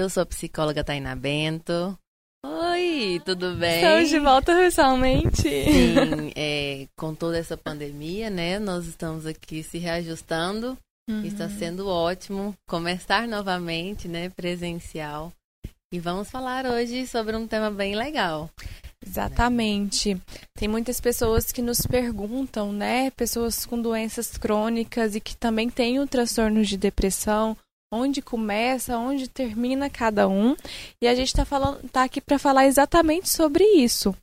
Eu sou a psicóloga Taina Bento. Oi, tudo bem? Estamos de volta pessoalmente. Sim, é, com toda essa pandemia, né? Nós estamos aqui se reajustando. Uhum. Está sendo ótimo começar novamente, né? Presencial. E vamos falar hoje sobre um tema bem legal. Exatamente. Tem muitas pessoas que nos perguntam, né? Pessoas com doenças crônicas e que também têm o transtorno de depressão onde começa, onde termina cada um. E a gente está tá aqui para falar exatamente sobre isso.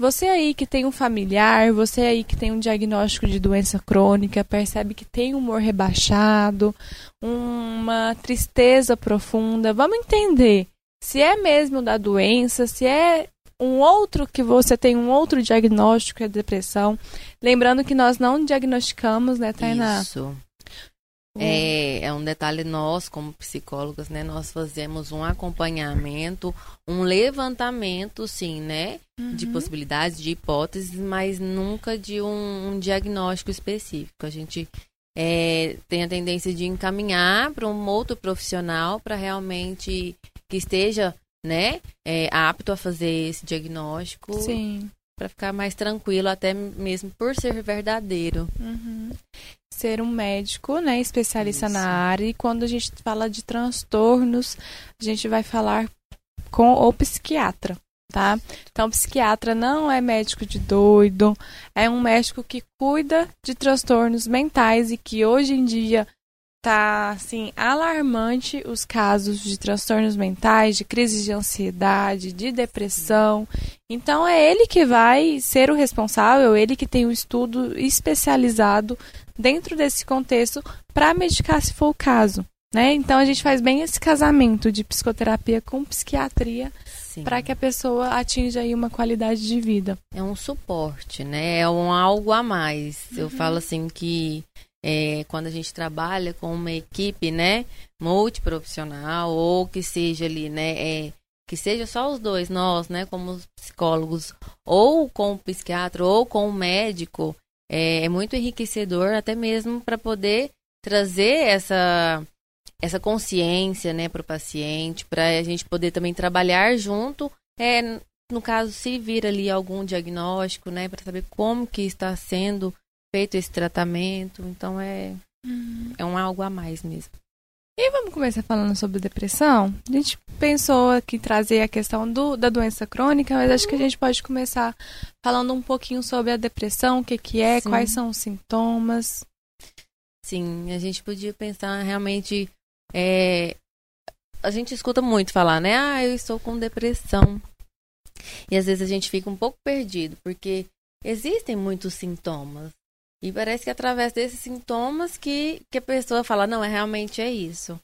Você aí que tem um familiar, você aí que tem um diagnóstico de doença crônica, percebe que tem humor rebaixado, uma tristeza profunda, vamos entender se é mesmo da doença, se é um outro que você tem um outro diagnóstico, é depressão. Lembrando que nós não diagnosticamos, né, Tainá? Isso. É, é um detalhe nós, como psicólogos, né? Nós fazemos um acompanhamento, um levantamento, sim, né? Uhum. De possibilidades, de hipóteses, mas nunca de um, um diagnóstico específico. A gente é, tem a tendência de encaminhar para um outro profissional para realmente que esteja, né? É, apto a fazer esse diagnóstico. Sim para ficar mais tranquilo, até mesmo por ser verdadeiro. Uhum. Ser um médico, né, especialista Isso. na área. E quando a gente fala de transtornos, a gente vai falar com o psiquiatra, tá? Então, o psiquiatra não é médico de doido, é um médico que cuida de transtornos mentais e que hoje em dia tá assim alarmante os casos de transtornos mentais, de crises de ansiedade, de depressão. Então é ele que vai ser o responsável, ele que tem um estudo especializado dentro desse contexto para medicar se for o caso. Né? Então a gente faz bem esse casamento de psicoterapia com psiquiatria para que a pessoa atinja aí uma qualidade de vida. É um suporte, né? É um algo a mais. Uhum. Eu falo assim que é, quando a gente trabalha com uma equipe, né, multiprofissional ou que seja ali, né, é, que seja só os dois, nós, né, como psicólogos, ou com o psiquiatra ou com o médico, é, é muito enriquecedor até mesmo para poder trazer essa essa consciência, né, para o paciente, para a gente poder também trabalhar junto, é, no caso se vir ali algum diagnóstico, né, para saber como que está sendo feito esse tratamento. Então é, uhum. é um algo a mais mesmo. E vamos começar falando sobre depressão? A gente pensou aqui trazer a questão do, da doença crônica, mas acho que a gente pode começar falando um pouquinho sobre a depressão, o que, que é, Sim. quais são os sintomas. Sim, a gente podia pensar realmente. É, a gente escuta muito falar, né? Ah, eu estou com depressão. E às vezes a gente fica um pouco perdido, porque existem muitos sintomas. E parece que é através desses sintomas que, que a pessoa fala, não, é realmente é isso.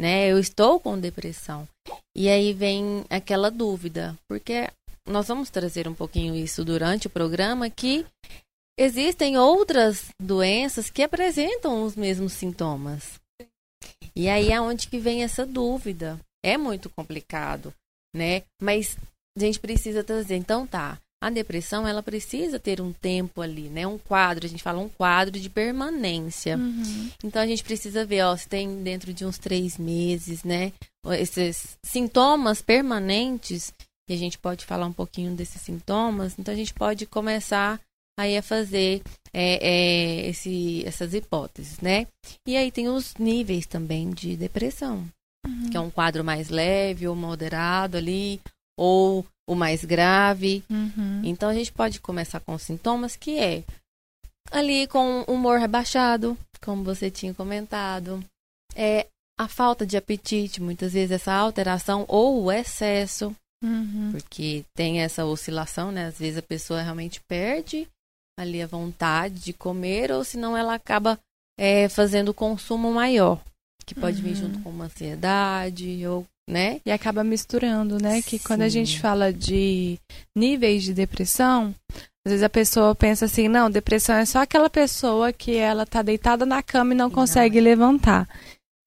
Né? Eu estou com depressão. E aí vem aquela dúvida, porque nós vamos trazer um pouquinho isso durante o programa que existem outras doenças que apresentam os mesmos sintomas. E aí é onde que vem essa dúvida. É muito complicado, né? Mas a gente precisa trazer, então tá, a depressão ela precisa ter um tempo ali, né? Um quadro, a gente fala um quadro de permanência. Uhum. Então a gente precisa ver, ó, se tem dentro de uns três meses, né? Esses sintomas permanentes, e a gente pode falar um pouquinho desses sintomas, então a gente pode começar aí a fazer é, é, esse, essas hipóteses, né? E aí tem os níveis também de depressão, uhum. que é um quadro mais leve ou moderado ali, ou o mais grave. Uhum. Então a gente pode começar com sintomas que é ali com humor rebaixado, como você tinha comentado. É a falta de apetite, muitas vezes essa alteração ou o excesso, uhum. porque tem essa oscilação, né? Às vezes a pessoa realmente perde ali a vontade de comer, ou senão ela acaba é, fazendo consumo maior, que pode uhum. vir junto com uma ansiedade ou né? E acaba misturando, né? Que Sim. quando a gente fala de níveis de depressão, às vezes a pessoa pensa assim, não, depressão é só aquela pessoa que ela tá deitada na cama e não consegue não é. levantar.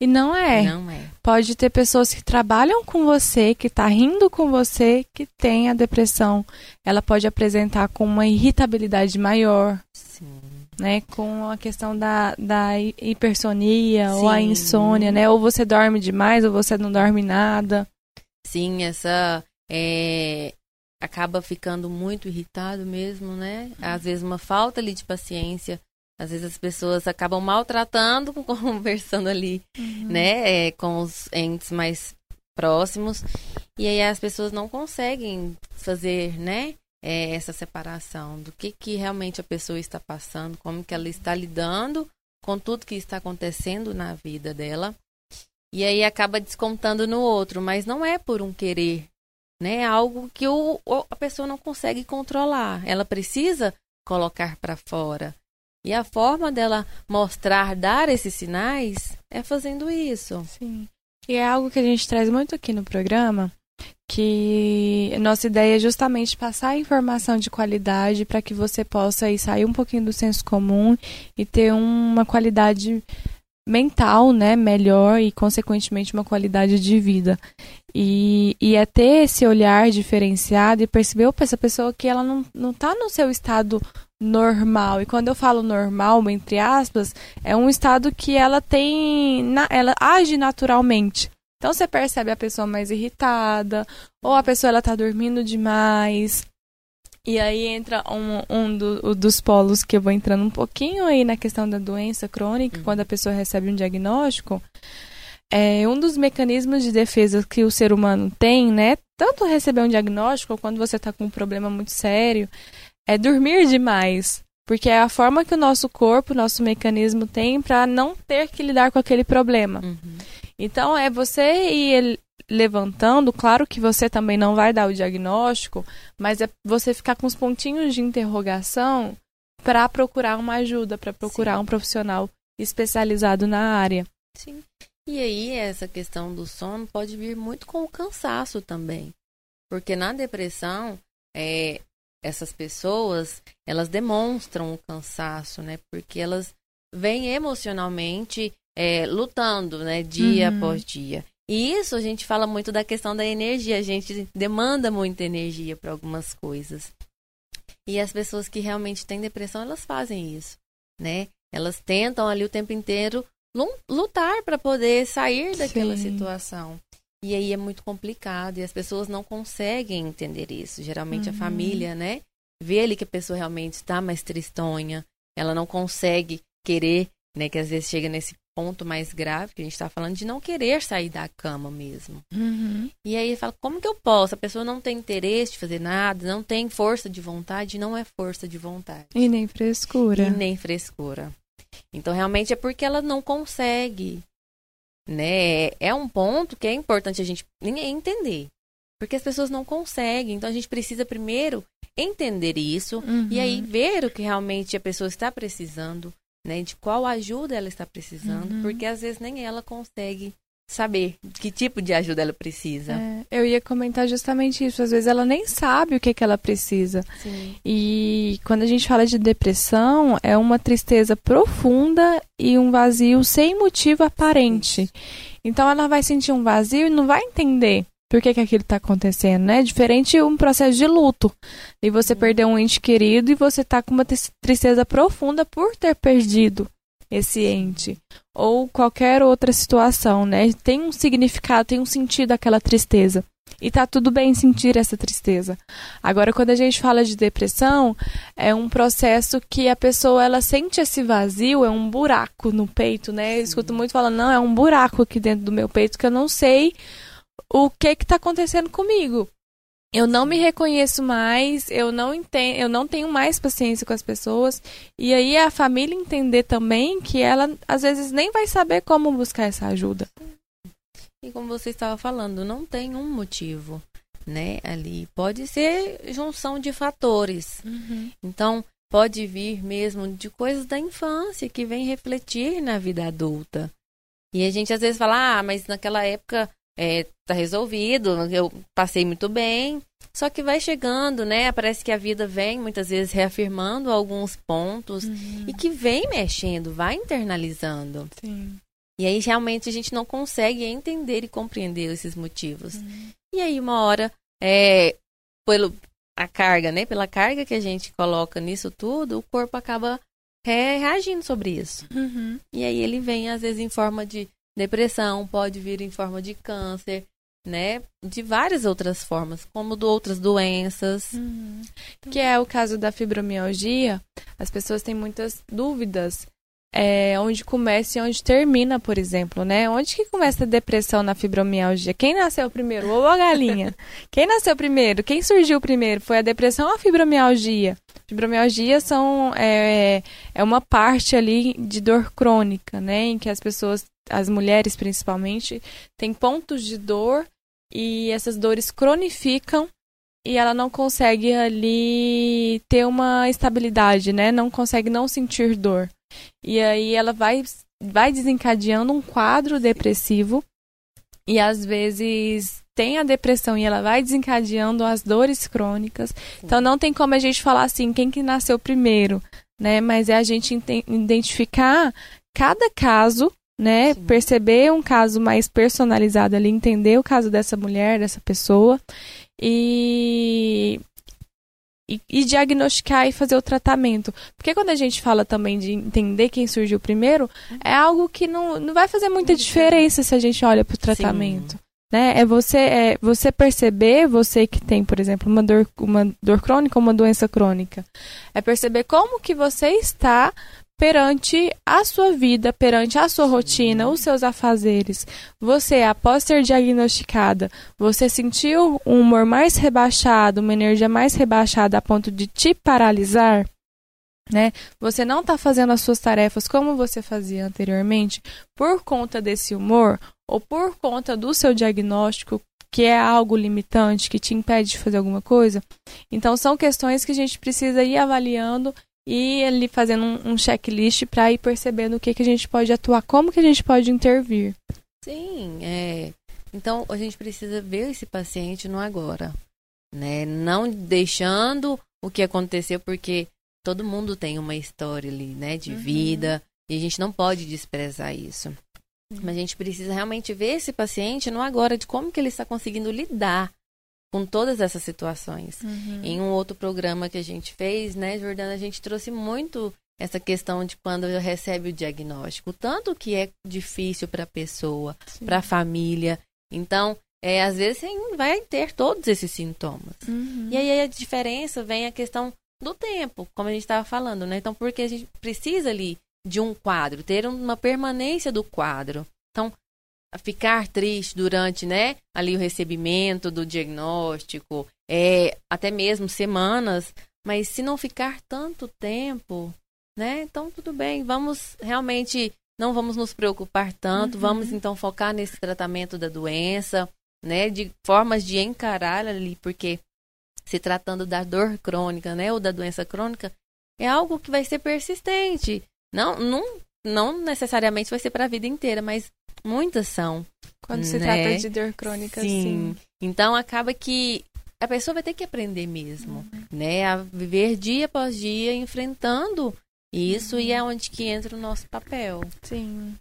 E não é. Não é. Pode ter pessoas que trabalham com você, que tá rindo com você, que tem a depressão. Ela pode apresentar com uma irritabilidade maior. Sim. Né? Com a questão da, da hipersonia Sim. ou a insônia, né? Ou você dorme demais ou você não dorme nada. Sim, essa é, acaba ficando muito irritado mesmo, né? Às vezes uma falta ali de paciência. Às vezes as pessoas acabam maltratando, conversando ali, né? é, com os entes mais próximos. E aí as pessoas não conseguem fazer, né? É, essa separação do que, que realmente a pessoa está passando, como que ela está lidando com tudo que está acontecendo na vida dela. E aí acaba descontando no outro, mas não é por um querer, né? É algo que o, a pessoa não consegue controlar. Ela precisa colocar para fora. E a forma dela mostrar, dar esses sinais é fazendo isso. Sim. E é algo que a gente traz muito aqui no programa, que nossa ideia é justamente passar informação de qualidade para que você possa aí sair um pouquinho do senso comum e ter uma qualidade mental, né, melhor e consequentemente uma qualidade de vida. E, e é ter esse olhar diferenciado e perceber, opa, essa pessoa aqui ela não, não tá no seu estado normal. E quando eu falo normal, entre aspas, é um estado que ela tem, ela age naturalmente. Então você percebe a pessoa mais irritada, ou a pessoa ela tá dormindo demais. E aí entra um, um do- dos polos que eu vou entrando um pouquinho aí na questão da doença crônica, Uhum. quando a pessoa recebe um diagnóstico. É um dos mecanismos de defesa que o ser humano tem, né? Tanto receber um diagnóstico, ou quando você tá com um problema muito sério, é dormir demais. Porque é a forma que o nosso corpo, o nosso mecanismo tem para não ter que lidar com aquele problema. Uhum. Então é você ir levantando, claro que você também não vai dar o diagnóstico, mas é você ficar com os pontinhos de interrogação para procurar uma ajuda, para procurar Sim. um profissional especializado na área. Sim. E aí, essa questão do sono pode vir muito com o cansaço também. Porque na depressão, é, essas pessoas, elas demonstram o cansaço, né? Porque elas vêm emocionalmente é, lutando, né? Dia Uhum. após dia. E isso a gente fala muito da questão da energia. A gente demanda muita energia para algumas coisas. E as pessoas que realmente têm depressão, elas fazem isso, né? Elas tentam ali o tempo inteiro lu- lutar para poder sair daquela Sim. situação. E aí é muito complicado e as pessoas não conseguem entender isso. Geralmente a Uhum. família, né, vê ali que a pessoa realmente está mais tristonha, ela não consegue querer, né, que às vezes chega nesse ponto mais grave que a gente está falando de não querer sair da cama mesmo. E aí fala, como que eu posso? A pessoa não tem interesse de fazer nada, não tem força de vontade, não é força de vontade. E nem frescura. E nem frescura. Então, realmente é porque ela não consegue. Né? É um ponto que é importante a gente entender. Porque as pessoas não conseguem. Então, a gente precisa primeiro entender isso Uhum. e aí ver o que realmente a pessoa está precisando, né? De qual ajuda ela está precisando. Uhum. Porque às vezes nem ela consegue saber que tipo de ajuda ela precisa. É, eu ia comentar justamente isso. Às vezes ela nem sabe o que, que ela precisa. Sim. E quando a gente fala de depressão, é uma tristeza profunda e um vazio sem motivo aparente. Então ela vai sentir um vazio e não vai entender por que, que aquilo está acontecendo, né? Diferente um processo de luto. E você perdeu um ente querido e você tá com uma tris- tristeza profunda por ter perdido esse ente. Ou qualquer outra situação, né? Tem um significado, tem um sentido aquela tristeza. E tá tudo bem sentir essa tristeza. Agora, quando a gente fala de depressão, é um processo que a pessoa ela sente esse vazio, é um buraco no peito, né? Eu escuto muito falando, não, é um buraco aqui dentro do meu peito que eu não sei o que que tá acontecendo comigo. Eu não me reconheço mais, eu não entendo, eu não tenho mais paciência com as pessoas. E aí a família entender também que ela às vezes nem vai saber como buscar essa ajuda. E como você estava falando, não tem um motivo, né? Ali pode ser junção de fatores. Então, pode vir mesmo de coisas da infância que vem refletir na vida adulta. E a gente às vezes fala, ah, mas naquela época é, tá resolvido, eu passei muito bem. Só que vai chegando, né? Parece que a vida vem muitas vezes reafirmando alguns pontos e que vem mexendo, vai internalizando. Sim. E aí realmente a gente não consegue entender e compreender esses motivos. E aí uma hora, é, pelo a carga, né? Pela carga que a gente coloca nisso tudo, o corpo acaba re reagindo sobre isso. Uhum. E aí ele vem, às vezes, em forma de depressão, pode vir em forma de câncer, né? De várias outras formas, como de outras doenças. Uhum. Que é o caso da fibromialgia. As pessoas têm muitas dúvidas é, onde começa e onde termina, por exemplo, né? Onde que começa a depressão na fibromialgia? Quem nasceu primeiro? Ou a galinha? Quem nasceu primeiro? Quem surgiu primeiro? Foi a depressão ou a fibromialgia? Fibromialgia são, é, é uma parte ali de dor crônica, né? Em que as pessoas, as mulheres principalmente, têm pontos de dor e essas dores cronificam e ela não consegue ali ter uma estabilidade, né? Não consegue não sentir dor. E aí ela vai, vai desencadeando um quadro depressivo e às vezes tem a depressão e ela vai desencadeando as dores crônicas. Sim. Então não tem como a gente falar assim, quem que nasceu primeiro, né? Mas é a gente identificar cada caso, né? Sim. Perceber um caso mais personalizado ali, entender o caso dessa mulher, dessa pessoa e e, e, diagnosticar e fazer o tratamento. Porque quando a gente fala também de entender quem surgiu primeiro, é algo que não, não vai fazer muita diferença se a gente olha para o tratamento. Né? É você é você perceber, você que tem, por exemplo, uma dor, uma dor crônica ou uma doença crônica, é perceber como que você está perante a sua vida, perante a sua rotina, os seus afazeres. Você, após ser diagnosticada, você sentiu um humor mais rebaixado, uma energia mais rebaixada a ponto de te paralisar? Né? Você não está fazendo as suas tarefas como você fazia anteriormente por conta desse humor ou por conta do seu diagnóstico que é algo limitante que te impede de fazer alguma coisa. Então são questões que a gente precisa ir avaliando e ele fazendo um, um checklist para ir percebendo o que, que a gente pode atuar, como que a gente pode intervir. Sim, é. Então a gente precisa ver esse paciente no agora, né? Não deixando o que aconteceu, porque todo mundo tem uma história ali, né, de uhum. vida, e a gente não pode desprezar isso. Uhum. Mas a gente precisa realmente ver esse paciente no agora, de como que ele está conseguindo lidar com todas essas situações. Uhum. Em um outro programa que a gente fez, né, Jordana, a gente trouxe muito essa questão de quando recebe o diagnóstico, tanto que é difícil para a pessoa, para a família. Então, é, às vezes você vai ter todos esses sintomas. Uhum. E aí a diferença vem a questão do tempo, como a gente estava falando, né? Então, porque a gente precisa ali de um quadro, ter uma permanência do quadro. Então, ficar triste durante, né, ali o recebimento do diagnóstico, é, até mesmo semanas, mas se não ficar tanto tempo, né, então tudo bem, vamos realmente, não vamos nos preocupar tanto, uhum. vamos então focar nesse tratamento da doença, né, de formas de encarar ali, porque se tratando da dor crônica, né, ou da doença crônica, é algo que vai ser persistente. Não, não, não necessariamente vai ser para a vida inteira, mas Muitas são. Quando se né? trata de dor crônica, sim. sim. Então acaba que a pessoa vai ter que aprender mesmo, uhum. né? A viver dia após dia enfrentando isso uhum. e é onde que entra o nosso papel. Sim.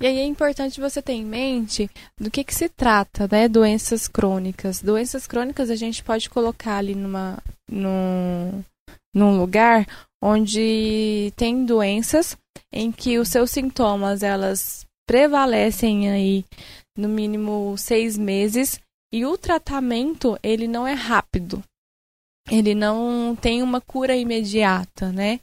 E aí é importante você ter em mente do que, que se trata, né? Doenças crônicas. Doenças crônicas a gente pode colocar ali numa, num, num lugar onde tem doenças em que os seus sintomas elas prevalecem aí no mínimo seis meses e o tratamento ele não é rápido. Ele não tem uma cura imediata, né?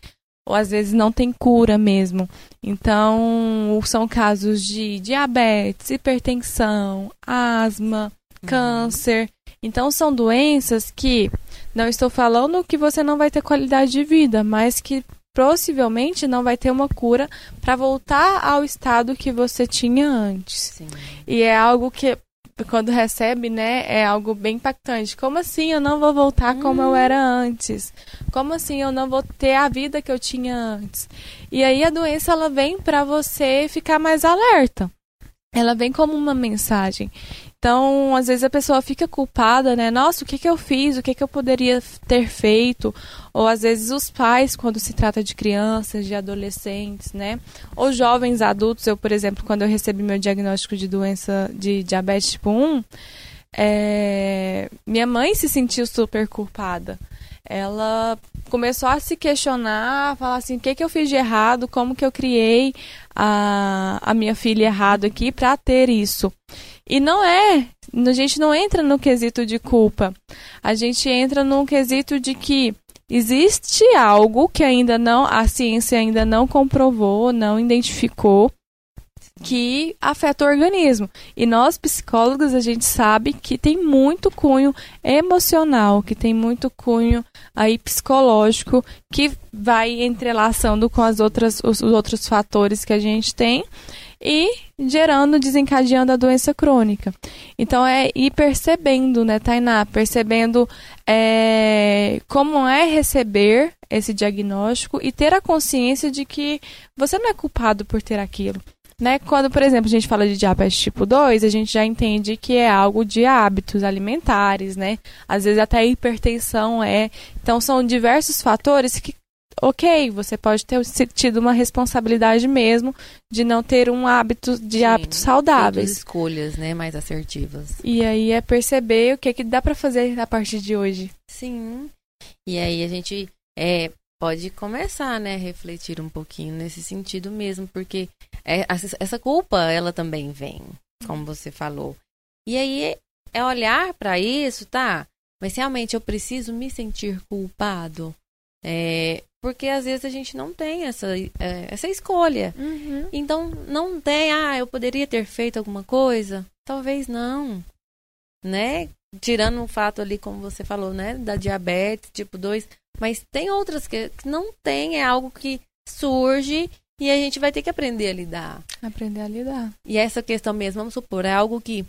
Ou às vezes não tem cura mesmo. Então, são casos de diabetes, hipertensão, asma, uhum. câncer. Então, são doenças que não estou falando que você não vai ter qualidade de vida, mas que possivelmente não vai ter uma cura para voltar ao estado que você tinha antes. Sim. E é algo que quando recebe, né, é algo bem impactante. Como assim eu não vou voltar como eu era antes? Como assim eu não vou ter a vida que eu tinha antes? E aí a doença ela vem para você ficar mais alerta. Ela vem como uma mensagem. Então, às vezes a pessoa fica culpada, né? Nossa, o que, que eu fiz? O que, que eu poderia ter feito? Ou às vezes os pais, quando se trata de crianças, de adolescentes, né? Ou jovens adultos. Eu, por exemplo, quando eu recebi meu diagnóstico de doença de diabetes tipo 1, é... minha mãe se sentiu super culpada. ela começou a se questionar, a falar assim, o que, que eu fiz de errado, como que eu criei a, a minha filha errado aqui para ter isso. E não é, a gente não entra no quesito de culpa. A gente entra num quesito de que existe algo que ainda não, a ciência ainda não comprovou, não identificou, que afeta o organismo. E nós psicólogos a gente sabe que tem muito cunho emocional, que tem muito cunho aí psicológico que vai entrelaçando com as outras os outros fatores que a gente tem e gerando, desencadeando a doença crônica. Então é ir percebendo, né, Tainá? Percebendo é, como é receber esse diagnóstico e ter a consciência de que você não é culpado por ter aquilo. Né? Quando, por exemplo, a gente fala de diabetes tipo 2, a gente já entende que é algo de hábitos alimentares, né? Às vezes até hipertensão é. Então são diversos fatores que ok, você pode ter tido uma responsabilidade mesmo de não ter um hábito de Sim, hábitos saudáveis. escolhas, né, mais assertivas. E aí é perceber o que que dá para fazer a partir de hoje. Sim. E aí a gente é, pode começar, né, a refletir um pouquinho nesse sentido mesmo, porque é, essa culpa, ela também vem, como você falou. E aí é olhar para isso, tá? Mas realmente eu preciso me sentir culpado? É, porque às vezes a gente não tem essa, é, essa escolha. Uhum. Então, não tem, ah, eu poderia ter feito alguma coisa? Talvez não. Né? Tirando o fato ali, como você falou, né? Da diabetes tipo 2. Mas tem outras que não tem, é algo que surge e a gente vai ter que aprender a lidar. Aprender a lidar. E essa questão mesmo, vamos supor, é algo que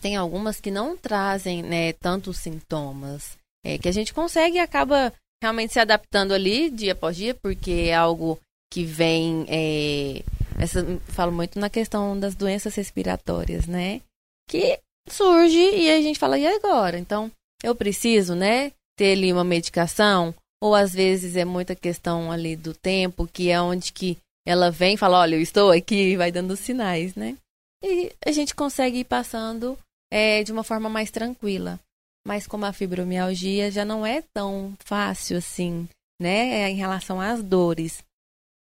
tem algumas que não trazem né, tantos sintomas. É, que a gente consegue e acaba realmente se adaptando ali dia após dia, porque é algo que vem. É, essa, falo muito na questão das doenças respiratórias, né? Que surge e a gente fala, e agora? Então, eu preciso, né? Ter ali uma medicação, ou às vezes é muita questão ali do tempo, que é onde que ela vem e fala, olha, eu estou aqui, vai dando sinais, né? E a gente consegue ir passando é, de uma forma mais tranquila. Mas como a fibromialgia já não é tão fácil assim, né? É em relação às dores.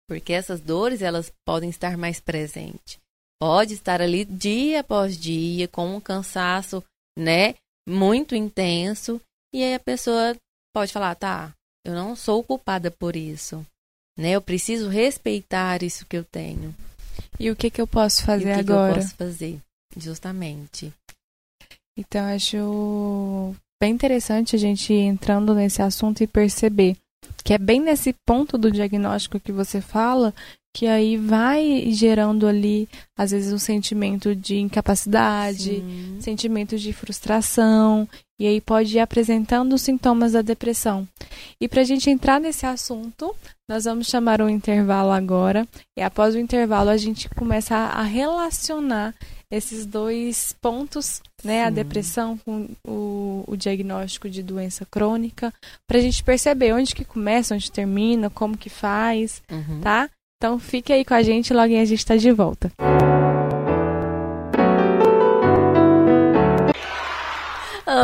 Porque essas dores, elas podem estar mais presentes. Pode estar ali dia após dia, com um cansaço, né? Muito intenso. E aí a pessoa pode falar, tá, eu não sou culpada por isso né? Eu preciso respeitar isso que eu tenho. E o que que eu posso fazer e o que agora? Que eu posso fazer, justamente. Então acho bem interessante a gente ir entrando nesse assunto e perceber que é bem nesse ponto do diagnóstico que você fala que aí vai gerando ali, às vezes, um sentimento de incapacidade, Sim. sentimento de frustração, e aí pode ir apresentando os sintomas da depressão. E para a gente entrar nesse assunto, nós vamos chamar um intervalo agora, e após o intervalo a gente começa a relacionar esses dois pontos, né, a depressão com o, o, diagnóstico de doença crônica, para a gente perceber onde que começa, onde termina, como que faz, uhum. tá? Então fique aí com a gente, logo a gente está de volta.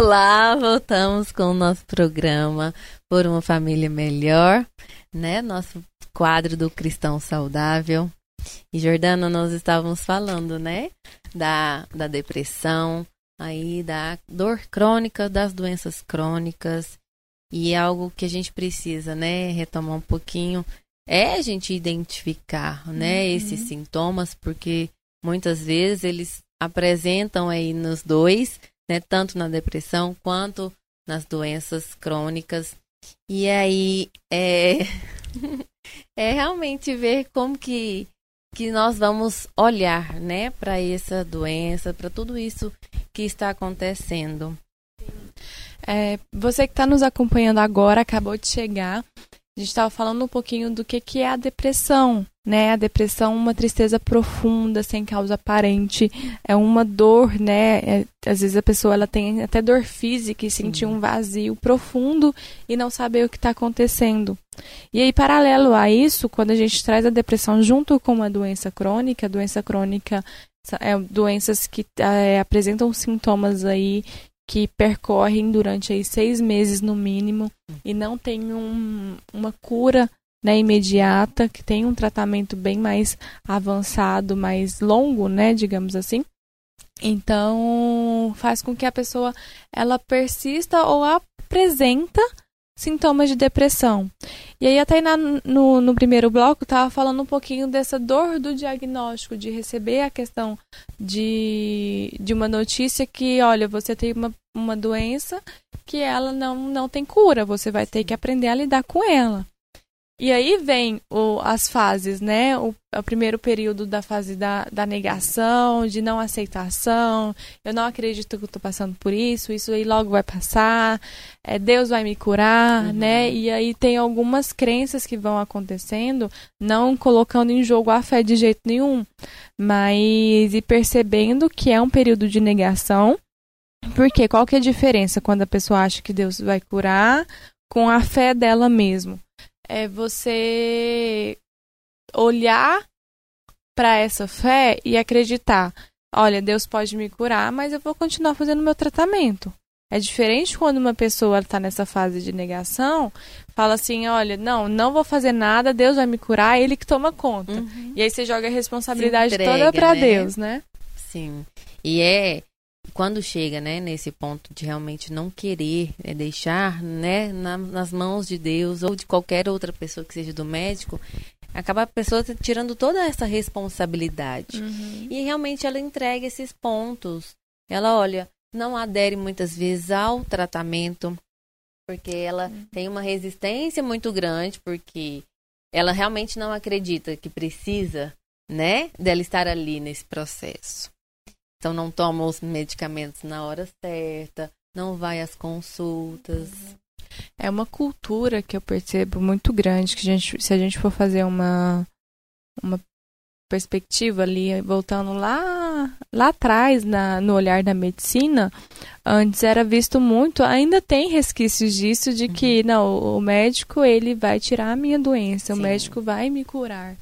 Olá, voltamos com o nosso programa Por uma Família Melhor, né? Nosso quadro do Cristão Saudável. E Jordana, nós estávamos falando, né? Da, da depressão, aí da dor crônica, das doenças crônicas. E é algo que a gente precisa, né? Retomar um pouquinho é a gente identificar, né, uhum. esses sintomas, porque muitas vezes eles apresentam aí nos dois, né, tanto na depressão quanto nas doenças crônicas. E aí é, é realmente ver como que, que nós vamos olhar, né, para essa doença, para tudo isso que está acontecendo. É, você que está nos acompanhando agora, acabou de chegar, a gente estava falando um pouquinho do que, que é a depressão, né? A depressão é uma tristeza profunda, sem causa aparente, é uma dor, né? É, às vezes a pessoa ela tem até dor física e sentir um vazio profundo e não saber o que está acontecendo. E aí, paralelo a isso, quando a gente traz a depressão junto com uma doença crônica, a doença crônica é doenças que é, apresentam sintomas aí que percorrem durante aí seis meses no mínimo e não tem um, uma cura né, imediata, que tem um tratamento bem mais avançado, mais longo, né, digamos assim. Então, faz com que a pessoa ela persista ou apresenta sintomas de depressão. E aí, até no, no primeiro bloco, estava falando um pouquinho dessa dor do diagnóstico, de receber a questão de, de uma notícia que, olha, você tem uma, uma doença que ela não, não tem cura, você vai ter que aprender a lidar com ela. E aí vem o, as fases, né? O, o, primeiro período da fase da, da negação, de não aceitação. Eu não acredito que eu estou passando por isso, isso aí logo vai passar. É, Deus vai me curar, uhum. né? E aí tem algumas crenças que vão acontecendo, não colocando em jogo a fé de jeito nenhum, mas e percebendo que é um período de negação. Porque qual que é a diferença quando a pessoa acha que Deus vai curar com a fé dela mesmo? É você olhar para essa fé e acreditar: olha, Deus pode me curar, mas eu vou continuar fazendo meu tratamento. É diferente quando uma pessoa está nessa fase de negação, fala assim: olha, não, não vou fazer nada, Deus vai me curar, é Ele que toma conta. Uhum. E aí você joga a responsabilidade entrega, toda para né? Deus, né? Sim. E é quando chega, né, nesse ponto de realmente não querer é deixar, né, na, nas mãos de Deus ou de qualquer outra pessoa que seja do médico, acaba a pessoa tirando toda essa responsabilidade. Uhum. E realmente ela entrega esses pontos. Ela olha, não adere muitas vezes ao tratamento, porque ela uhum. tem uma resistência muito grande, porque ela realmente não acredita que precisa, né, dela estar ali nesse processo. Então não toma os medicamentos na hora certa, não vai às consultas. É uma cultura que eu percebo muito grande que a gente, se a gente for fazer uma uma perspectiva ali, voltando lá lá atrás na, no olhar da medicina, antes era visto muito, ainda tem resquícios disso de que uhum. não, o médico ele vai tirar a minha doença, Sim. o médico vai me curar.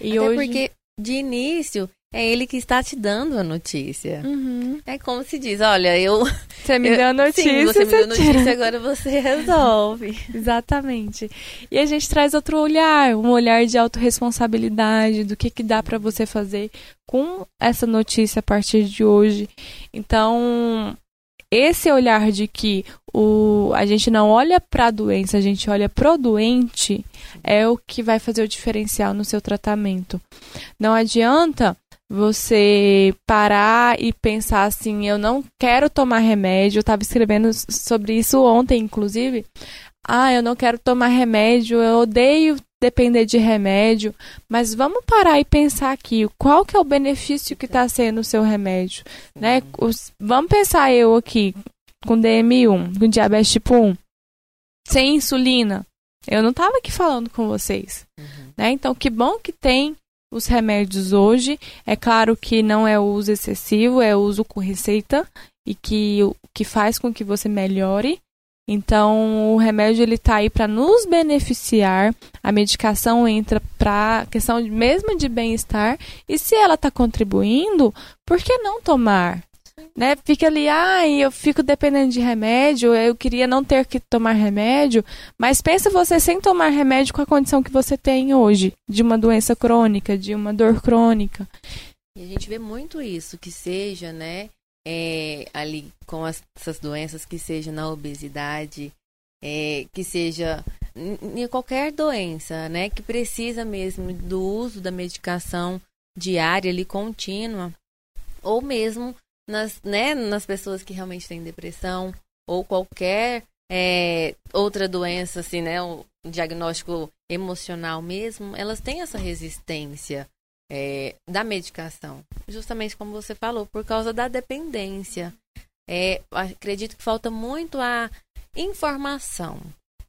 E Até hoje porque de início é ele que está te dando a notícia. Uhum. É como se diz, olha, eu... Você me deu a notícia, sim, você me deu a notícia, agora você resolve. Exatamente. E a gente traz outro olhar, um olhar de autorresponsabilidade, do que, que dá para você fazer com essa notícia a partir de hoje. Então, esse olhar de que o, a gente não olha para a doença, a gente olha pro doente, é o que vai fazer o diferencial no seu tratamento. Não adianta você parar e pensar assim, eu não quero tomar remédio. Eu estava escrevendo sobre isso ontem, inclusive. Ah, eu não quero tomar remédio, eu odeio depender de remédio, mas vamos parar e pensar aqui, qual que é o benefício que está sendo o seu remédio, né? Os, vamos pensar eu aqui com DM1, com diabetes tipo 1, sem insulina. Eu não estava aqui falando com vocês, uhum. né? Então, que bom que tem os remédios hoje. É claro que não é o uso excessivo, é o uso com receita e que, que faz com que você melhore. Então, o remédio ele está aí para nos beneficiar. A medicação entra para questão mesmo de bem-estar. E se ela está contribuindo, por que não tomar? Né? Fica ali, ai, eu fico dependendo de remédio, eu queria não ter que tomar remédio, mas pensa você sem tomar remédio com a condição que você tem hoje, de uma doença crônica, de uma dor crônica. E a gente vê muito isso, que seja, né, é, ali com as, essas doenças, que seja na obesidade, é, que seja em qualquer doença, né, que precisa mesmo do uso da medicação diária ali contínua, ou mesmo nas, né, nas pessoas que realmente têm depressão ou qualquer é, outra doença, assim, né, um diagnóstico emocional mesmo, elas têm essa resistência é, da medicação, justamente como você falou, por causa da dependência. É, acredito que falta muito a informação,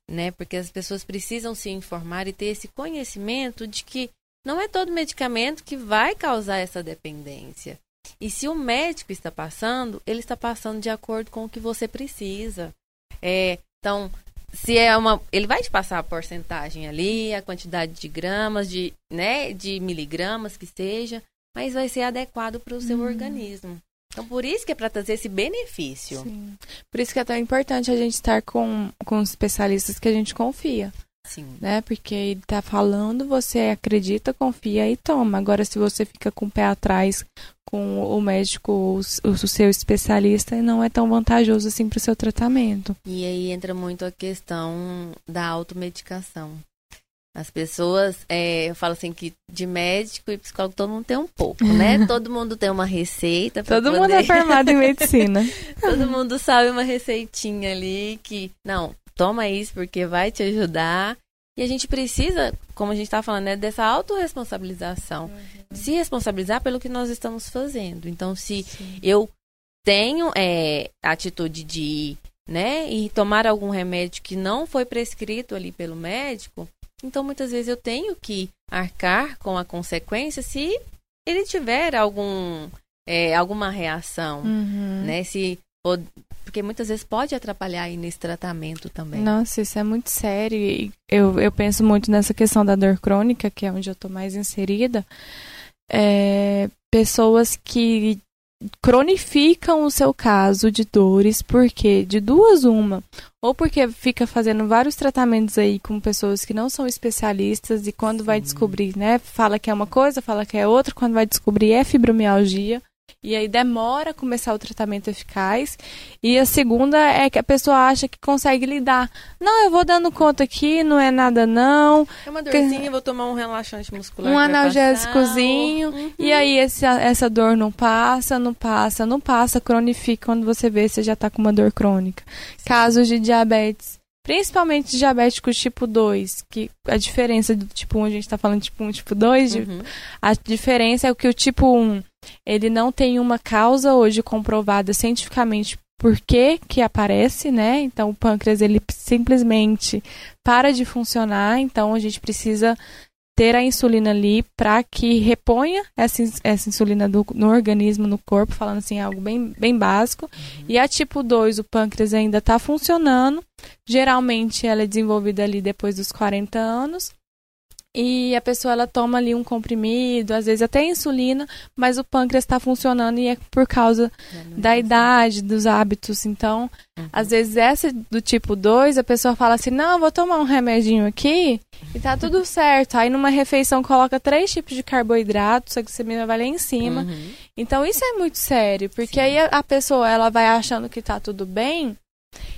né? Porque as pessoas precisam se informar e ter esse conhecimento de que não é todo medicamento que vai causar essa dependência. E se o médico está passando, ele está passando de acordo com o que você precisa. É, então, se é uma, ele vai te passar a porcentagem ali, a quantidade de gramas, de, né, de miligramas que seja, mas vai ser adequado para o seu hum. organismo. Então, por isso que é para trazer esse benefício. Sim. Por isso que é tão importante a gente estar com, com especialistas que a gente confia. Sim. Né? Porque ele tá falando, você acredita, confia e toma. Agora, se você fica com o pé atrás com o médico, o, o seu especialista, não é tão vantajoso assim para o seu tratamento. E aí entra muito a questão da automedicação. As pessoas, é, eu falo assim que de médico e psicólogo todo mundo tem um pouco, né? todo mundo tem uma receita. Todo poder... mundo é formado em medicina. todo mundo sabe uma receitinha ali que, não, toma isso porque vai te ajudar. E a gente precisa, como a gente está falando, né, dessa autorresponsabilização. Uhum. Se responsabilizar pelo que nós estamos fazendo. Então, se Sim. eu tenho é, a atitude de ir, né, e tomar algum remédio que não foi prescrito ali pelo médico, então, muitas vezes eu tenho que arcar com a consequência se ele tiver algum, é, alguma reação, uhum. né? Se, porque muitas vezes pode atrapalhar aí nesse tratamento também. Nossa, isso é muito sério. Eu, eu penso muito nessa questão da dor crônica, que é onde eu estou mais inserida. É, pessoas que cronificam o seu caso de dores, porque de duas uma, ou porque fica fazendo vários tratamentos aí com pessoas que não são especialistas e quando Sim. vai descobrir, né, fala que é uma coisa, fala que é outra, quando vai descobrir é fibromialgia. E aí demora a começar o tratamento eficaz. E a segunda é que a pessoa acha que consegue lidar. Não, eu vou dando conta aqui, não é nada não. É uma dorzinha, vou tomar um relaxante muscular. Um analgésicozinho. Uhum. E aí esse, essa dor não passa, não passa, não passa, cronifica. Quando você vê, você já está com uma dor crônica. Sim. Casos de diabetes principalmente diabéticos tipo 2, que a diferença do tipo 1, a gente está falando tipo 1 tipo 2, uhum. a diferença é que o tipo 1, ele não tem uma causa hoje comprovada cientificamente por que que aparece, né? Então o pâncreas ele simplesmente para de funcionar, então a gente precisa ter a insulina ali para que reponha essa, essa insulina do, no organismo, no corpo, falando assim, algo bem, bem básico. Uhum. E a tipo 2, o pâncreas ainda está funcionando. Geralmente ela é desenvolvida ali depois dos 40 anos e a pessoa ela toma ali um comprimido, às vezes até insulina, mas o pâncreas está funcionando e é por causa da idade, dos hábitos. Então, uhum. às vezes essa do tipo 2, a pessoa fala assim: "Não, vou tomar um remedinho aqui e tá tudo certo". Aí numa refeição coloca três tipos de carboidratos, a glicemia vai lá em cima. Uhum. Então, isso é muito sério, porque Sim. aí a, a pessoa ela vai achando que tá tudo bem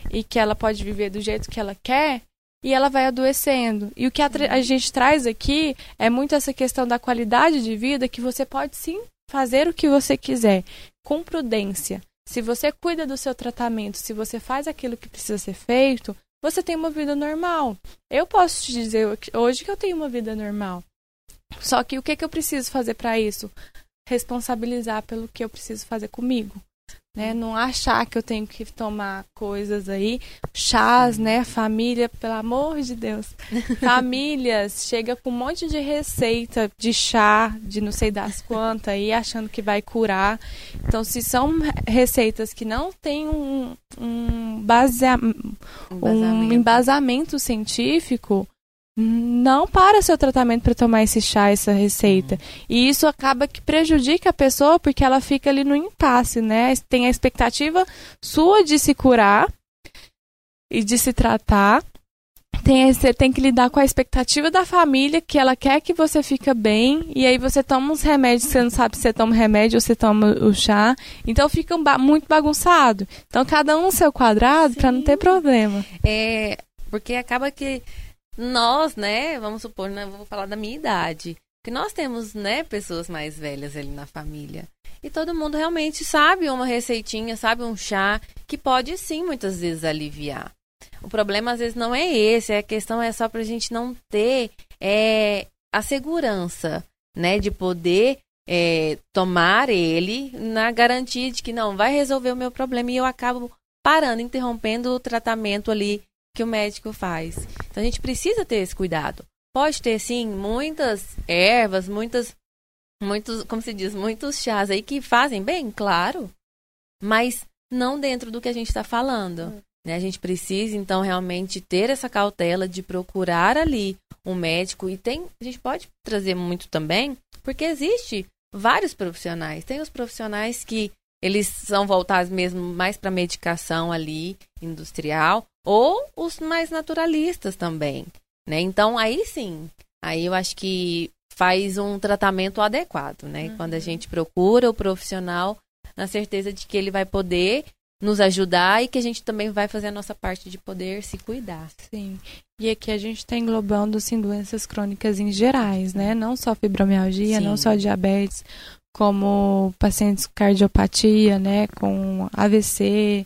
e que ela pode viver do jeito que ela quer, e ela vai adoecendo. E o que a, a, gente traz aqui é muito essa questão da qualidade de vida, que você pode sim fazer o que você quiser, com prudência. Se você cuida do seu tratamento, se você faz aquilo que precisa ser feito, você tem uma vida normal. Eu posso te dizer hoje que eu tenho uma vida normal. Só que o que, que eu preciso fazer para isso? Responsabilizar pelo que eu preciso fazer comigo né? Não achar que eu tenho que tomar coisas aí, chás, né? Família, pelo amor de Deus. Famílias chega com um monte de receita de chá, de não sei das quantas aí, achando que vai curar. Então, se são receitas que não têm um, um, basea... um embasamento científico, não para seu tratamento para tomar esse chá, essa receita. Uhum. E isso acaba que prejudica a pessoa porque ela fica ali no impasse, né? Tem a expectativa sua de se curar e de se tratar. Tem, você tem que lidar com a expectativa da família, que ela quer que você fica bem, e aí você toma uns remédios, você não sabe se você toma remédio ou você toma o chá. Então fica muito bagunçado. Então cada um no seu quadrado para não ter problema. É, porque acaba que nós, né, vamos supor, né, vou falar da minha idade, que nós temos, né, pessoas mais velhas ali na família. E todo mundo realmente sabe uma receitinha, sabe um chá que pode sim muitas vezes aliviar. O problema às vezes não é esse, a questão é só para a gente não ter é, a segurança, né, de poder é, tomar ele na garantia de que não vai resolver o meu problema e eu acabo parando, interrompendo o tratamento ali que o médico faz. Então a gente precisa ter esse cuidado. Pode ter sim muitas ervas, muitas muitos, como se diz, muitos chás aí que fazem bem, claro, mas não dentro do que a gente está falando. Hum. Né? A gente precisa então realmente ter essa cautela de procurar ali um médico e tem, a gente pode trazer muito também, porque existe vários profissionais. Tem os profissionais que eles são voltados mesmo mais para medicação ali industrial ou os mais naturalistas também, né? Então aí sim, aí eu acho que faz um tratamento adequado, né? Uhum. Quando a gente procura o profissional na certeza de que ele vai poder nos ajudar e que a gente também vai fazer a nossa parte de poder se cuidar. Sim. E aqui a gente está englobando assim, doenças crônicas em gerais, né? Não só fibromialgia, Sim. não só diabetes, como pacientes com cardiopatia, né? Com AVC,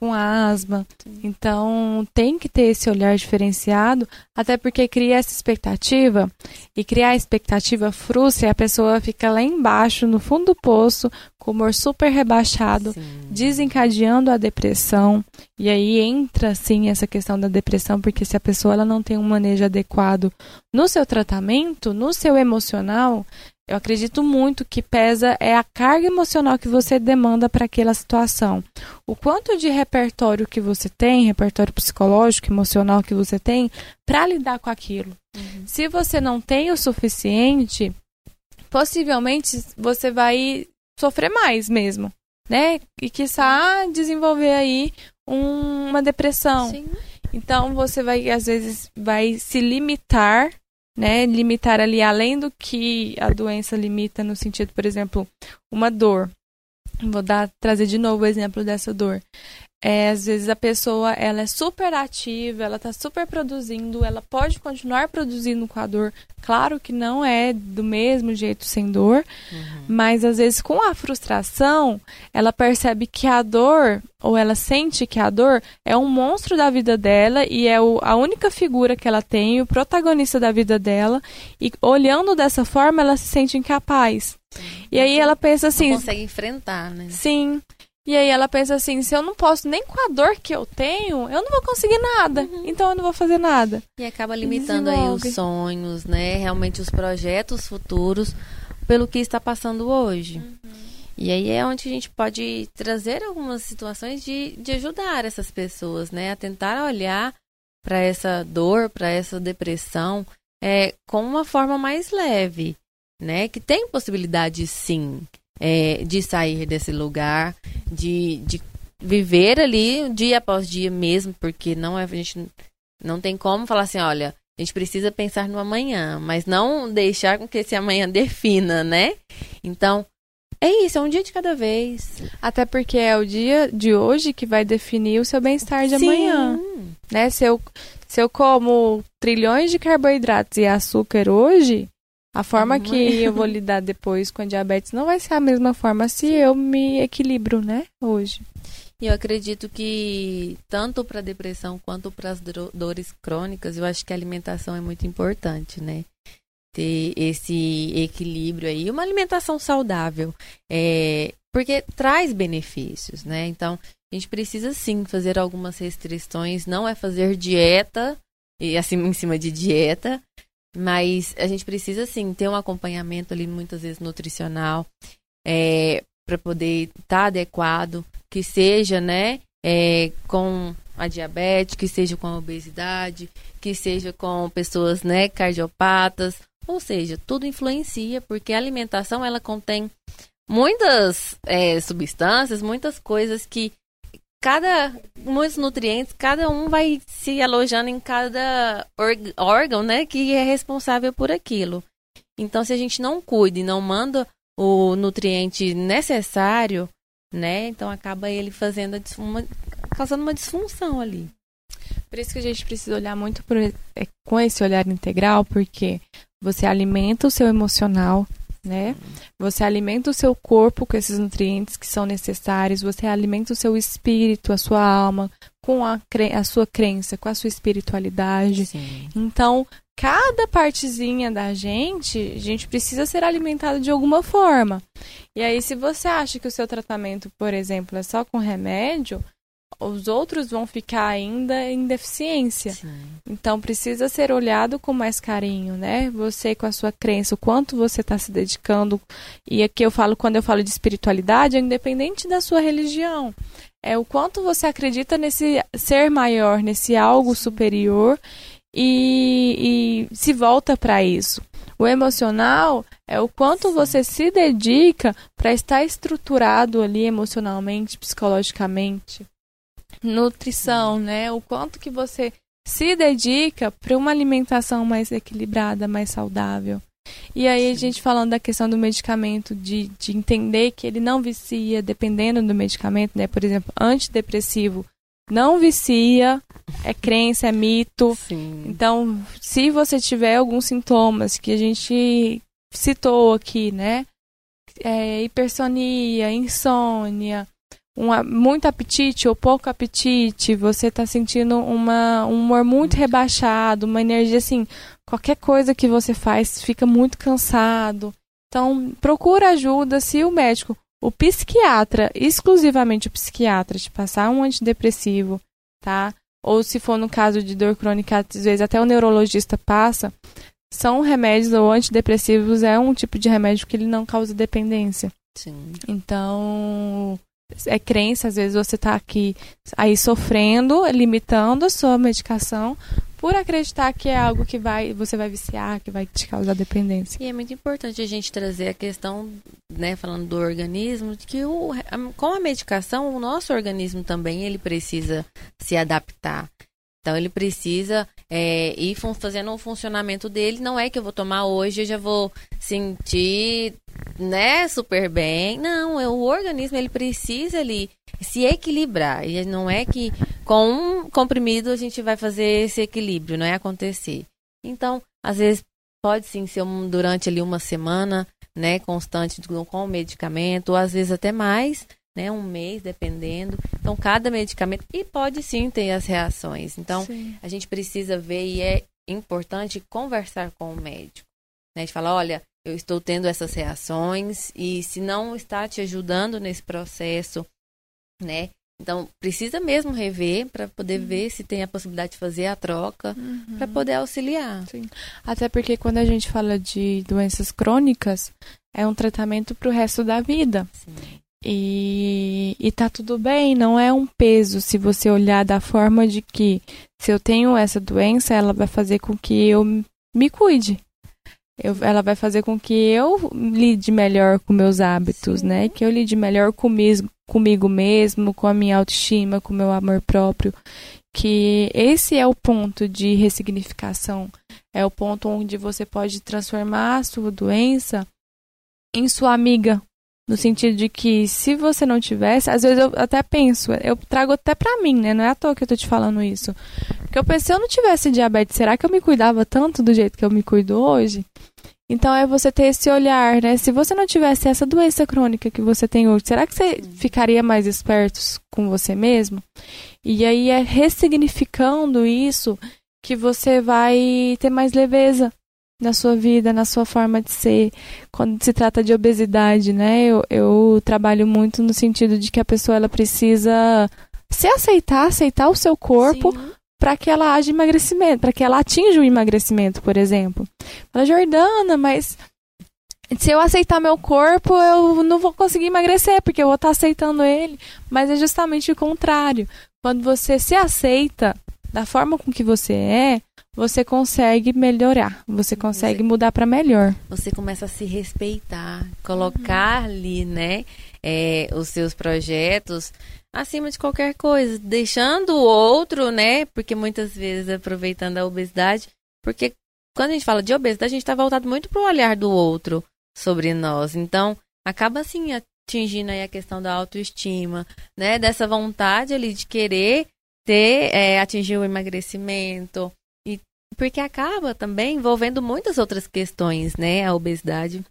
com asma. Então, tem que ter esse olhar diferenciado, até porque cria essa expectativa, e criar a expectativa frustra e a pessoa fica lá embaixo, no fundo do poço, com o humor super rebaixado, Sim. desencadeando a depressão. E aí entra, sim, essa questão da depressão, porque se a pessoa ela não tem um manejo adequado no seu tratamento, no seu emocional, eu acredito muito que pesa é a carga emocional que você demanda para aquela situação. O quanto de repertório que você tem, repertório psicológico, emocional que você tem para lidar com aquilo. Uhum. Se você não tem o suficiente, possivelmente você vai sofrer mais mesmo, né? E quiçá desenvolver aí um, uma depressão. Sim. Então você vai às vezes vai se limitar né, limitar ali além do que a doença limita no sentido, por exemplo, uma dor. Vou dar trazer de novo o exemplo dessa dor. É, às vezes a pessoa ela é super ativa, ela está super produzindo, ela pode continuar produzindo com a dor. Claro que não é do mesmo jeito sem dor, uhum. mas às vezes com a frustração, ela percebe que a dor, ou ela sente que a dor é um monstro da vida dela e é o, a única figura que ela tem, o protagonista da vida dela, e olhando dessa forma, ela se sente incapaz. Sim. E aí ela pensa assim. Não consegue enfrentar, né? Sim. E aí ela pensa assim, se eu não posso nem com a dor que eu tenho, eu não vou conseguir nada. Uhum. Então eu não vou fazer nada. E acaba limitando aí os sonhos, né? Realmente os projetos futuros pelo que está passando hoje. Uhum. E aí é onde a gente pode trazer algumas situações de, de ajudar essas pessoas, né? A tentar olhar para essa dor, para essa depressão, é, com uma forma mais leve, né? Que tem possibilidade sim é, de sair desse lugar, de, de viver ali dia após dia mesmo, porque não é, a gente não tem como falar assim, olha, a gente precisa pensar no amanhã, mas não deixar com que esse amanhã defina, né? Então, é isso, é um dia de cada vez. Até porque é o dia de hoje que vai definir o seu bem-estar de Sim. amanhã. Né? Se eu, se eu como trilhões de carboidratos e açúcar hoje, a forma uhum. que eu vou lidar depois com a diabetes não vai ser a mesma forma se eu me equilibro, né, hoje. E eu acredito que tanto para depressão quanto para as dores crônicas, eu acho que a alimentação é muito importante, né? Ter esse equilíbrio aí, uma alimentação saudável, é, porque traz benefícios, né? Então, a gente precisa sim fazer algumas restrições, não é fazer dieta e assim em cima de dieta, mas a gente precisa, sim, ter um acompanhamento ali, muitas vezes nutricional, é, para poder estar tá adequado, que seja, né, é, com a diabetes, que seja com a obesidade, que seja com pessoas, né, cardiopatas, ou seja, tudo influencia, porque a alimentação, ela contém muitas é, substâncias, muitas coisas que cada muitos nutrientes, cada um vai se alojando em cada órgão, né, que é responsável por aquilo. Então, se a gente não cuida e não manda o nutriente necessário, né, então acaba ele fazendo uma, causando uma disfunção ali. Por isso que a gente precisa olhar muito por, é, com esse olhar integral, porque você alimenta o seu emocional, né? Você alimenta o seu corpo com esses nutrientes que são necessários, você alimenta o seu espírito, a sua alma, com a, a sua crença, com a sua espiritualidade. Sim. Então, cada partezinha da gente, a gente precisa ser alimentado de alguma forma. E aí, se você acha que o seu tratamento, por exemplo, é só com remédio, os outros vão ficar ainda em deficiência. Sim. Então precisa ser olhado com mais carinho, né? Você com a sua crença, o quanto você está se dedicando. E aqui eu falo, quando eu falo de espiritualidade, é independente da sua religião. É o quanto você acredita nesse ser maior, nesse algo superior e, e se volta para isso. O emocional é o quanto você se dedica para estar estruturado ali emocionalmente, psicologicamente. Nutrição, né? O quanto que você se dedica para uma alimentação mais equilibrada, mais saudável. E aí a gente falando da questão do medicamento, de, de entender que ele não vicia dependendo do medicamento, né? Por exemplo, antidepressivo não vicia, é crença, é mito. Sim. Então, se você tiver alguns sintomas que a gente citou aqui, né? É, hipersonia, insônia, uma, muito apetite ou pouco apetite, você está sentindo uma, um humor muito rebaixado, uma energia assim, qualquer coisa que você faz fica muito cansado. Então, procura ajuda se o médico, o psiquiatra, exclusivamente o psiquiatra, te passar um antidepressivo, tá? Ou se for no caso de dor crônica, às vezes até o neurologista passa, são remédios ou antidepressivos, é um tipo de remédio que ele não causa dependência. Sim. Então, é crença, às vezes você está aqui aí sofrendo, limitando a sua medicação por acreditar que é algo que vai você vai viciar, que vai te causar dependência. E é muito importante a gente trazer a questão, né, falando do organismo, de que o, com a medicação o nosso organismo também ele precisa se adaptar. Então ele precisa é, ir fazendo o funcionamento dele. Não é que eu vou tomar hoje, eu já vou sentir, né, super bem. Não, é, o organismo ele precisa ali se equilibrar. E não é que com um comprimido a gente vai fazer esse equilíbrio, não é acontecer. Então, às vezes pode sim ser um, durante ali uma semana, né, constante com o medicamento, ou às vezes até mais né, um mês, dependendo. Então, cada medicamento. E pode sim ter as reações. Então, sim. a gente precisa ver e é importante conversar com o médico. Né, de falar: olha, eu estou tendo essas reações e se não está te ajudando nesse processo, né? Então, precisa mesmo rever para poder uhum. ver se tem a possibilidade de fazer a troca, uhum. para poder auxiliar. Sim. Até porque quando a gente fala de doenças crônicas, é um tratamento para o resto da vida. Sim. E, e tá tudo bem, não é um peso se você olhar da forma de que se eu tenho essa doença, ela vai fazer com que eu me cuide. Eu, ela vai fazer com que eu lide melhor com meus hábitos, Sim. né? Que eu lide melhor comigo, comigo mesmo, com a minha autoestima, com o meu amor próprio. Que esse é o ponto de ressignificação. É o ponto onde você pode transformar a sua doença em sua amiga, no sentido de que se você não tivesse, às vezes eu até penso, eu trago até pra mim, né? Não é à toa que eu tô te falando isso. Porque eu pensei, se eu não tivesse diabetes, será que eu me cuidava tanto do jeito que eu me cuido hoje? Então é você ter esse olhar, né? Se você não tivesse essa doença crônica que você tem hoje, será que você ficaria mais esperto com você mesmo? E aí é ressignificando isso que você vai ter mais leveza na sua vida, na sua forma de ser. Quando se trata de obesidade, né? Eu, eu trabalho muito no sentido de que a pessoa ela precisa se aceitar, aceitar o seu corpo para que ela haja emagrecimento, para que ela atinja o emagrecimento, por exemplo. Fala, Jordana, mas se eu aceitar meu corpo, eu não vou conseguir emagrecer, porque eu vou estar aceitando ele. Mas é justamente o contrário. Quando você se aceita da forma com que você é, você consegue melhorar, você consegue você, mudar para melhor. Você começa a se respeitar, colocar uhum. ali, né, é, os seus projetos acima de qualquer coisa, deixando o outro, né, porque muitas vezes aproveitando a obesidade, porque quando a gente fala de obesidade, a gente está voltado muito para o olhar do outro sobre nós. Então, acaba assim atingindo aí a questão da autoestima, né, dessa vontade ali de querer ter, é, atingir o emagrecimento, porque acaba também envolvendo muitas outras questões, né? A obesidade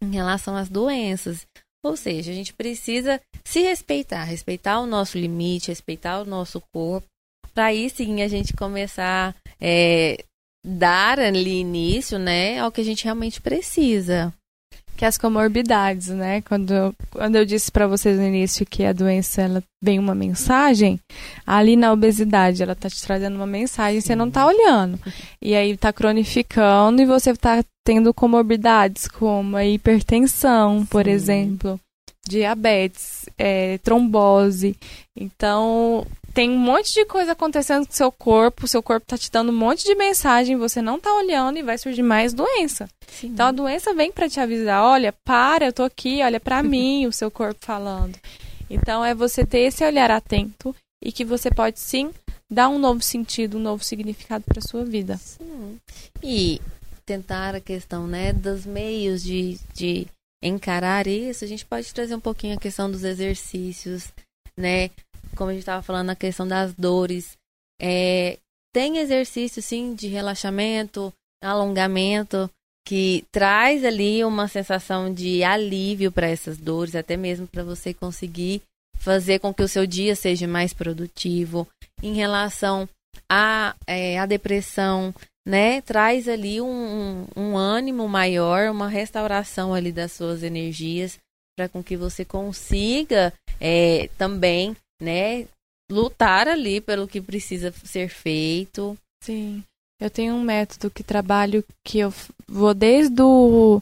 em relação às doenças. Ou seja, a gente precisa se respeitar, respeitar o nosso limite, respeitar o nosso corpo, para aí sim a gente começar a é, dar ali início, né, ao que a gente realmente precisa que as comorbidades, né? Quando, quando eu disse para vocês no início que a doença ela vem uma mensagem, ali na obesidade ela tá te trazendo uma mensagem, Sim. você não tá olhando. E aí tá cronificando e você tá tendo comorbidades como a hipertensão, Sim. por exemplo, diabetes, é, trombose. Então, tem um monte de coisa acontecendo com seu corpo, seu corpo tá te dando um monte de mensagem, você não tá olhando e vai surgir mais doença. Sim. Então a doença vem para te avisar, olha, para, eu tô aqui, olha para mim, o seu corpo falando. Então é você ter esse olhar atento e que você pode sim dar um novo sentido, um novo significado para sua vida. Sim. E tentar a questão, né, dos meios de, de encarar isso, a gente pode trazer um pouquinho a questão dos exercícios, né? Como a gente estava falando, a questão das dores. É, tem exercício, sim, de relaxamento, alongamento, que traz ali uma sensação de alívio para essas dores, até mesmo para você conseguir fazer com que o seu dia seja mais produtivo. Em relação à, é, à depressão, né? Traz ali um, um ânimo maior, uma restauração ali das suas energias, para com que você consiga é, também, né? Lutar ali pelo que precisa ser feito. Sim. Eu tenho um método que trabalho que eu vou desde o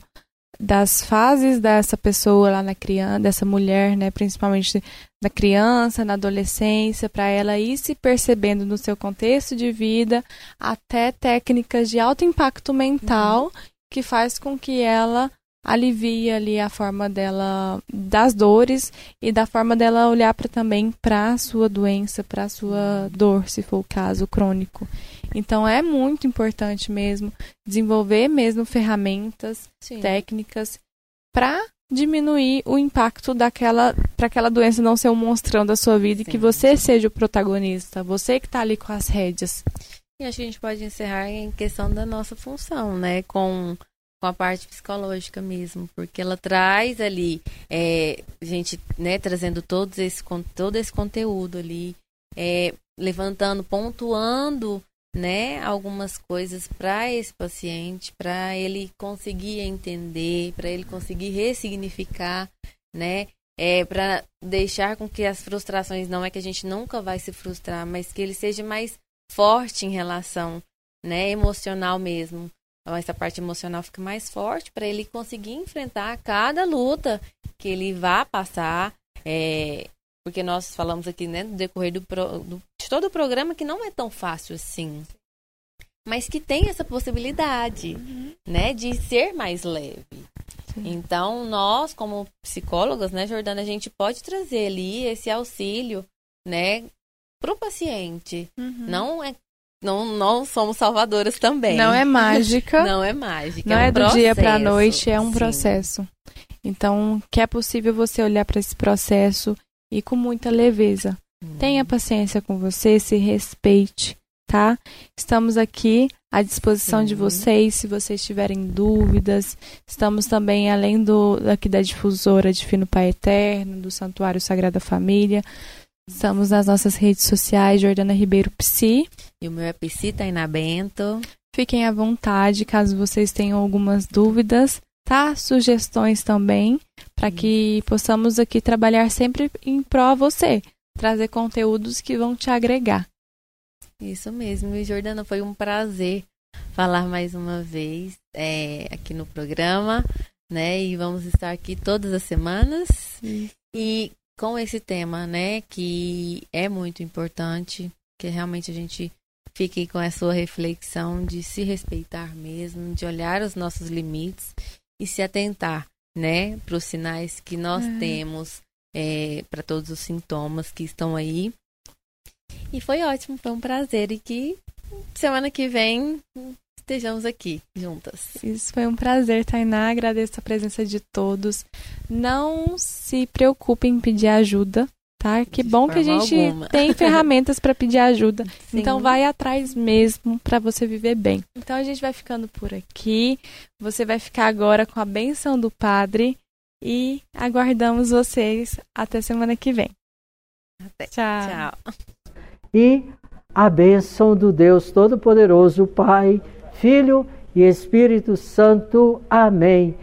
das fases dessa pessoa lá na criança, dessa mulher, né, principalmente da criança, na adolescência, para ela ir se percebendo no seu contexto de vida, até técnicas de alto impacto mental uhum. que faz com que ela alivie ali a forma dela das dores e da forma dela olhar para também para a sua doença, para a sua dor, se for o caso crônico. Então é muito importante mesmo desenvolver mesmo ferramentas, Sim. técnicas para diminuir o impacto daquela para aquela doença não ser um monstrão da sua vida Sim. e que você seja o protagonista, você que está ali com as rédeas. E acho que a gente pode encerrar em questão da nossa função, né, com com a parte psicológica mesmo, porque ela traz ali, é, gente, né, trazendo todos esse, todo esse conteúdo ali, é, levantando, pontuando né, algumas coisas para esse paciente, para ele conseguir entender, para ele conseguir ressignificar, né, é, para deixar com que as frustrações não é que a gente nunca vai se frustrar, mas que ele seja mais forte em relação, né, emocional mesmo. Então, essa parte emocional fica mais forte para ele conseguir enfrentar cada luta que ele vá passar, é, porque nós falamos aqui, né, no decorrer do, pro, do, de todo o programa, que não é tão fácil assim. Mas que tem essa possibilidade, uhum. né, de ser mais leve. Sim. Então, nós, como psicólogas, né, Jordana, a gente pode trazer ali esse auxílio, né, para o paciente. Uhum. Não é não, não somos salvadoras também. Não é mágica. não é mágica. Não é, um é do processo. dia para a noite, é um Sim. processo. Então, que é possível você olhar para esse processo e com muita leveza. Hum. Tenha paciência com você, se respeite, tá? Estamos aqui à disposição Sim. de vocês, se vocês tiverem dúvidas. Estamos também além do aqui da difusora Divino Pai Eterno, do Santuário Sagrada Família. Estamos nas nossas redes sociais, Jordana Ribeiro Psi. E o meu é Psi Tainá Bento. Fiquem à vontade caso vocês tenham algumas dúvidas tá? Sugestões também, para que possamos aqui trabalhar sempre em pró a você, trazer conteúdos que vão te agregar. Isso mesmo. E Jordana, foi um prazer falar mais uma vez é, aqui no programa, né? E vamos estar aqui todas as semanas. Sim. E com esse tema, né, que é muito importante, que realmente a gente fique com a sua reflexão de se respeitar mesmo, de olhar os nossos limites e se atentar, né, para os sinais que nós é. temos, é, para todos os sintomas que estão aí. E foi ótimo, foi um prazer e que semana que vem estejamos aqui juntas. Isso foi um prazer, Tainá. Agradeço a presença de todos. Não se preocupem em pedir ajuda, tá? Que de bom que a gente alguma. tem ferramentas para pedir ajuda. Sim. Então vai atrás mesmo para você viver bem. Então a gente vai ficando por aqui. Você vai ficar agora com a benção do Padre e aguardamos vocês até semana que vem. Até. Tchau. Tchau. E a bênção do Deus Todo-Poderoso, Pai, Filho e Espírito Santo. Amém